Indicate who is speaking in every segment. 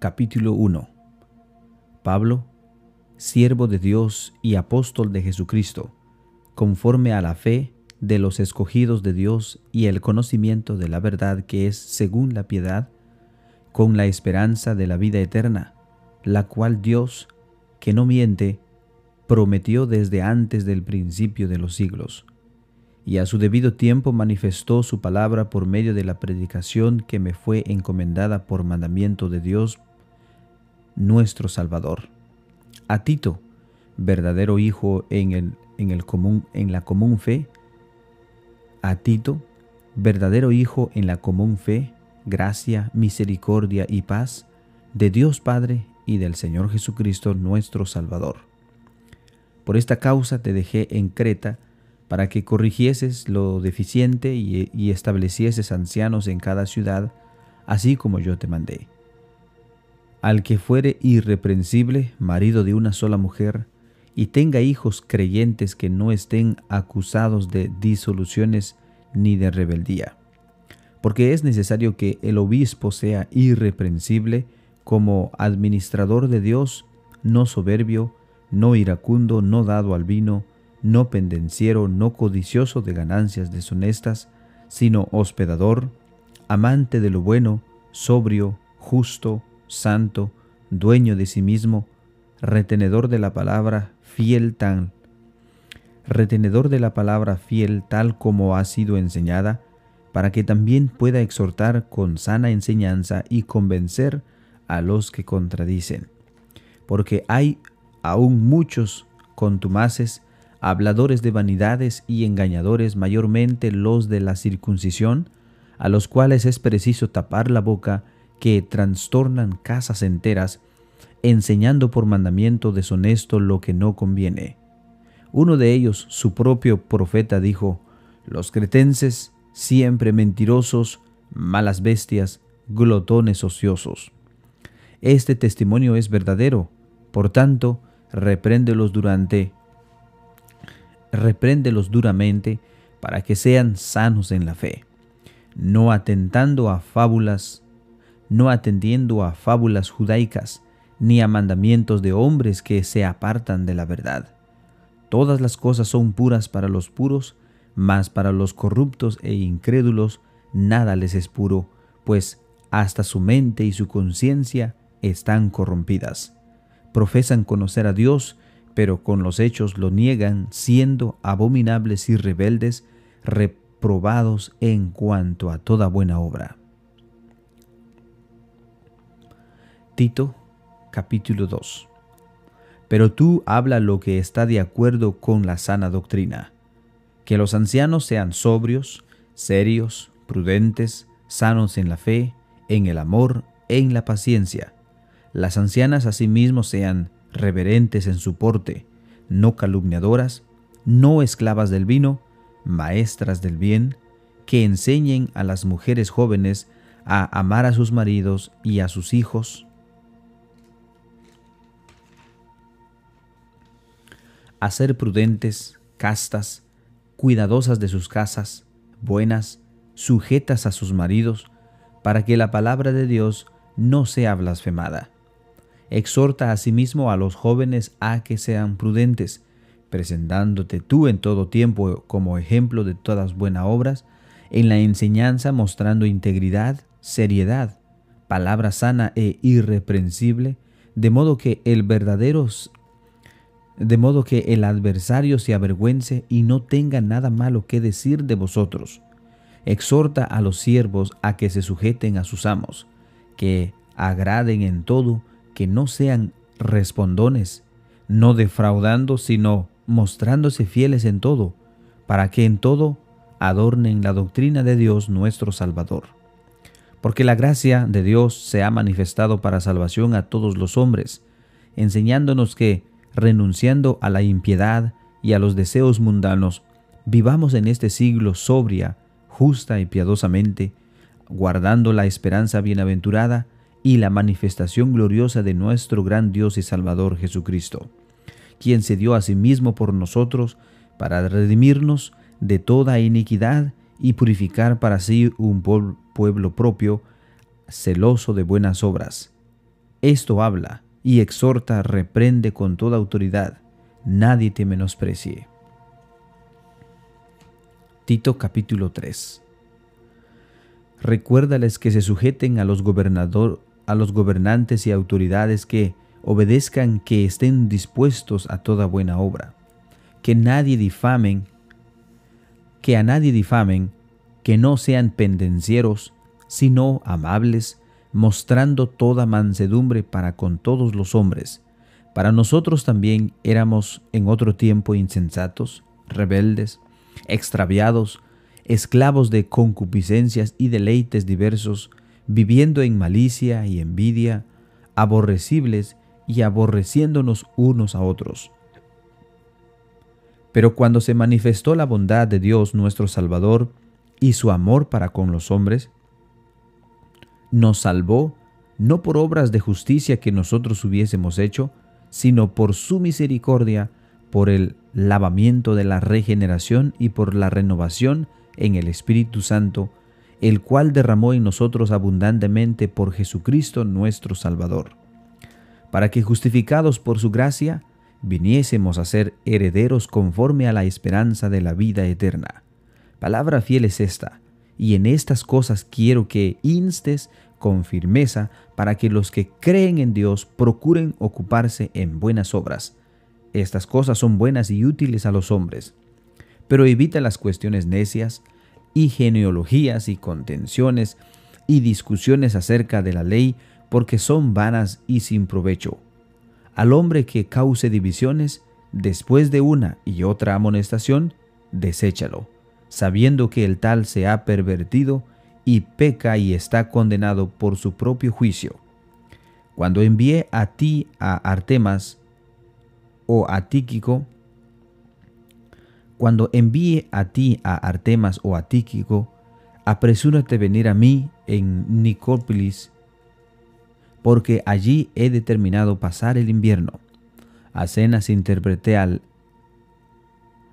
Speaker 1: Capítulo 1 Pablo, siervo de Dios y apóstol de Jesucristo, conforme a la fe de los escogidos de Dios y el conocimiento de la verdad que es según la piedad, con la esperanza de la vida eterna, la cual Dios, que no miente, prometió desde antes del principio de los siglos, y a su debido tiempo manifestó su palabra por medio de la predicación que me fue encomendada por mandamiento de Dios nuestro Salvador. A Tito, verdadero hijo en, el, en, el común, en la común fe, a Tito, verdadero hijo en la común fe, gracia, misericordia y paz de Dios Padre y del Señor Jesucristo nuestro Salvador. Por esta causa te dejé en Creta, para que corrigieses lo deficiente y, y establecieses ancianos en cada ciudad, así como yo te mandé. Al que fuere irreprensible, marido de una sola mujer, y tenga hijos creyentes que no estén acusados de disoluciones ni de rebeldía. Porque es necesario que el obispo sea irreprensible como administrador de Dios, no soberbio, no iracundo, no dado al vino, no pendenciero, no codicioso de ganancias deshonestas, sino hospedador, amante de lo bueno, sobrio, justo, santo, dueño de sí mismo, retenedor de la palabra, fiel tan, retenedor de la palabra fiel tal como ha sido enseñada, para que también pueda exhortar con sana enseñanza y convencer a los que contradicen. Porque hay aún muchos contumaces, habladores de vanidades y engañadores, mayormente los de la circuncisión, a los cuales es preciso tapar la boca, que trastornan casas enteras, enseñando por mandamiento deshonesto lo que no conviene. Uno de ellos, su propio profeta, dijo, Los cretenses, siempre mentirosos, malas bestias, glotones ociosos. Este testimonio es verdadero, por tanto, repréndelos durante, repréndelos duramente, para que sean sanos en la fe, no atentando a fábulas no atendiendo a fábulas judaicas, ni a mandamientos de hombres que se apartan de la verdad. Todas las cosas son puras para los puros, mas para los corruptos e incrédulos nada les es puro, pues hasta su mente y su conciencia están corrompidas. Profesan conocer a Dios, pero con los hechos lo niegan, siendo abominables y rebeldes, reprobados en cuanto a toda buena obra. Tito capítulo 2 Pero tú habla lo que está de acuerdo con la sana doctrina, que los ancianos sean sobrios, serios, prudentes, sanos en la fe, en el amor, en la paciencia. Las ancianas asimismo sean reverentes en su porte, no calumniadoras, no esclavas del vino, maestras del bien, que enseñen a las mujeres jóvenes a amar a sus maridos y a sus hijos, a ser prudentes, castas, cuidadosas de sus casas, buenas, sujetas a sus maridos, para que la palabra de Dios no sea blasfemada. Exhorta asimismo a los jóvenes a que sean prudentes, presentándote tú en todo tiempo como ejemplo de todas buenas obras, en la enseñanza mostrando integridad, seriedad, palabra sana e irreprensible, de modo que el verdadero de modo que el adversario se avergüence y no tenga nada malo que decir de vosotros. Exhorta a los siervos a que se sujeten a sus amos, que agraden en todo, que no sean respondones, no defraudando, sino mostrándose fieles en todo, para que en todo adornen la doctrina de Dios nuestro Salvador. Porque la gracia de Dios se ha manifestado para salvación a todos los hombres, enseñándonos que, renunciando a la impiedad y a los deseos mundanos, vivamos en este siglo sobria, justa y piadosamente, guardando la esperanza bienaventurada y la manifestación gloriosa de nuestro gran Dios y Salvador Jesucristo, quien se dio a sí mismo por nosotros para redimirnos de toda iniquidad y purificar para sí un pueblo propio, celoso de buenas obras. Esto habla y exhorta, reprende con toda autoridad. Nadie te menosprecie. Tito capítulo 3 Recuérdales que se sujeten a los, gobernador, a los gobernantes y autoridades que obedezcan, que estén dispuestos a toda buena obra, que nadie difamen, que a nadie difamen, que no sean pendencieros, sino amables, mostrando toda mansedumbre para con todos los hombres. Para nosotros también éramos en otro tiempo insensatos, rebeldes, extraviados, esclavos de concupiscencias y deleites diversos, viviendo en malicia y envidia, aborrecibles y aborreciéndonos unos a otros. Pero cuando se manifestó la bondad de Dios nuestro Salvador y su amor para con los hombres, nos salvó no por obras de justicia que nosotros hubiésemos hecho, sino por su misericordia, por el lavamiento de la regeneración y por la renovación en el Espíritu Santo, el cual derramó en nosotros abundantemente por Jesucristo nuestro Salvador, para que justificados por su gracia, viniésemos a ser herederos conforme a la esperanza de la vida eterna. Palabra fiel es esta, y en estas cosas quiero que instes con firmeza para que los que creen en Dios procuren ocuparse en buenas obras. Estas cosas son buenas y útiles a los hombres, pero evita las cuestiones necias y genealogías y contenciones y discusiones acerca de la ley, porque son vanas y sin provecho. Al hombre que cause divisiones, después de una y otra amonestación, deséchalo, sabiendo que el tal se ha pervertido y peca y está condenado por su propio juicio. Cuando envié a ti a Artemas o a Tíquico, cuando envíe a ti a Artemas o a Tíquico, apresúrate a venir a mí en Nicópolis, porque allí he determinado pasar el invierno. A cenas interpreté al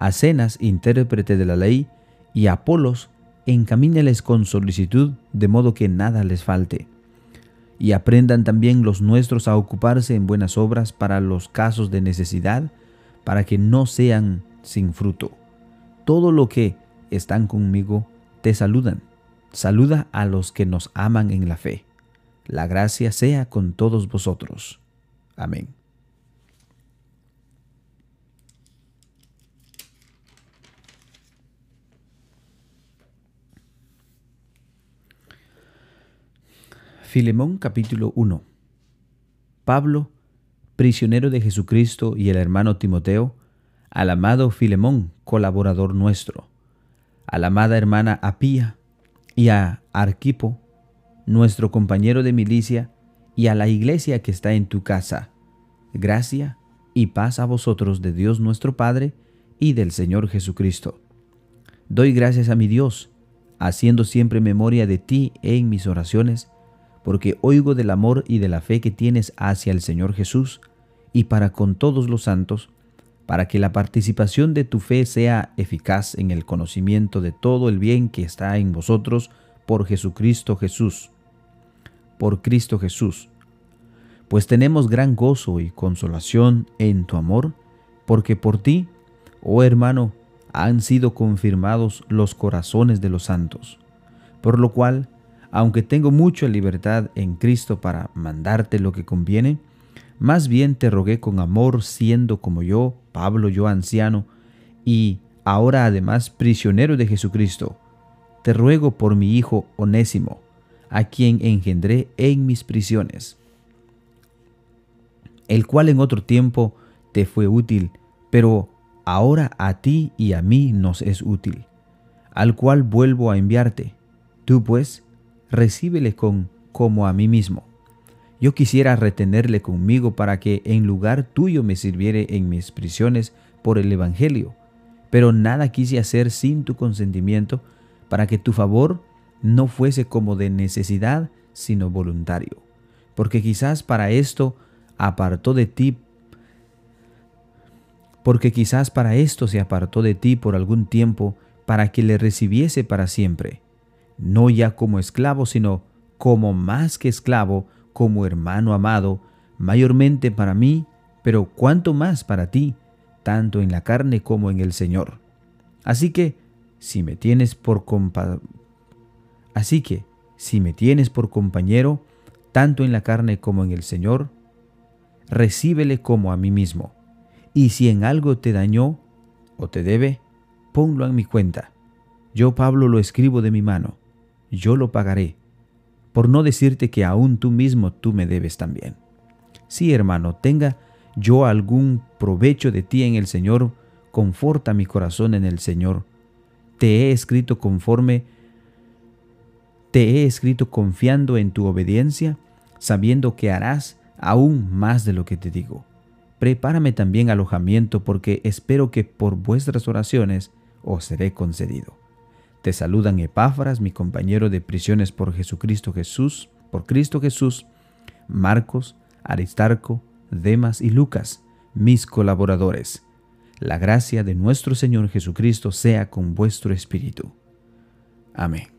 Speaker 1: a cenas intérprete de la ley y Apolos encamíneles con solicitud de modo que nada les falte. Y aprendan también los nuestros a ocuparse en buenas obras para los casos de necesidad, para que no sean sin fruto. Todo lo que están conmigo te saludan. Saluda a los que nos aman en la fe. La gracia sea con todos vosotros. Amén. Filemón capítulo 1 Pablo, prisionero de Jesucristo y el hermano Timoteo, al amado Filemón, colaborador nuestro, a la amada hermana Apía y a Arquipo, nuestro compañero de milicia, y a la iglesia que está en tu casa. Gracia y paz a vosotros de Dios nuestro Padre y del Señor Jesucristo. Doy gracias a mi Dios, haciendo siempre memoria de ti en mis oraciones, porque oigo del amor y de la fe que tienes hacia el Señor Jesús y para con todos los santos, para que la participación de tu fe sea eficaz en el conocimiento de todo el bien que está en vosotros por Jesucristo Jesús. Por Cristo Jesús. Pues tenemos gran gozo y consolación en tu amor, porque por ti, oh hermano, han sido confirmados los corazones de los santos. Por lo cual, aunque tengo mucha libertad en Cristo para mandarte lo que conviene, más bien te rogué con amor, siendo como yo, Pablo, yo anciano, y ahora además prisionero de Jesucristo. Te ruego por mi hijo Onésimo, a quien engendré en mis prisiones, el cual en otro tiempo te fue útil, pero ahora a ti y a mí nos es útil, al cual vuelvo a enviarte. Tú pues, recíbele con como a mí mismo yo quisiera retenerle conmigo para que en lugar tuyo me sirviere en mis prisiones por el Evangelio, pero nada quise hacer sin tu consentimiento, para que tu favor no fuese como de necesidad, sino voluntario. Porque quizás para esto apartó de ti, porque quizás para esto se apartó de ti por algún tiempo, para que le recibiese para siempre, no ya como esclavo, sino como más que esclavo, como hermano amado, mayormente para mí, pero cuanto más para ti, tanto en la carne como en el Señor. Así que, si me tienes por Así que, si me tienes por compañero, tanto en la carne como en el Señor, recíbele como a mí mismo. Y si en algo te dañó o te debe, ponlo en mi cuenta. Yo, Pablo, lo escribo de mi mano. Yo lo pagaré. Por no decirte que aún tú mismo tú me debes también. Si, hermano, tenga yo algún provecho de ti en el Señor, conforta mi corazón en el Señor. Te he escrito conforme te he escrito confiando en tu obediencia, sabiendo que harás aún más de lo que te digo. Prepárame también alojamiento porque espero que por vuestras oraciones os seré concedido. Te saludan Epáfras, mi compañero de prisiones por Jesucristo Jesús, por Cristo Jesús, Marcos, Aristarco, Demas y Lucas, mis colaboradores. La gracia de nuestro Señor Jesucristo sea con vuestro espíritu. Amén.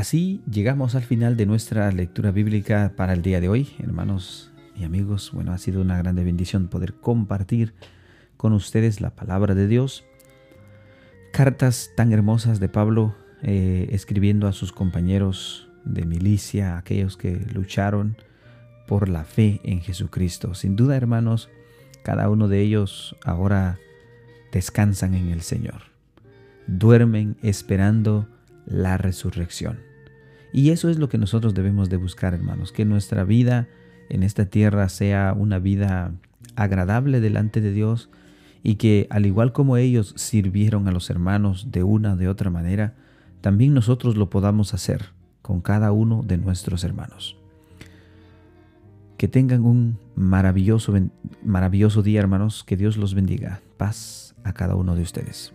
Speaker 1: Así llegamos al final de nuestra lectura bíblica para el día de hoy, hermanos y amigos. Bueno, ha sido una grande bendición poder compartir con ustedes la palabra de Dios. Cartas tan hermosas de Pablo eh, escribiendo a sus compañeros de milicia, aquellos que lucharon por la fe en Jesucristo. Sin duda, hermanos, cada uno de ellos ahora descansan en el Señor. Duermen esperando la resurrección. Y eso es lo que nosotros debemos de buscar, hermanos, que nuestra vida en esta tierra sea una vida agradable delante de Dios y que al igual como ellos sirvieron a los hermanos de una o de otra manera, también nosotros lo podamos hacer con cada uno de nuestros hermanos. Que tengan un maravilloso, maravilloso día, hermanos. Que Dios los bendiga. Paz a cada uno de ustedes.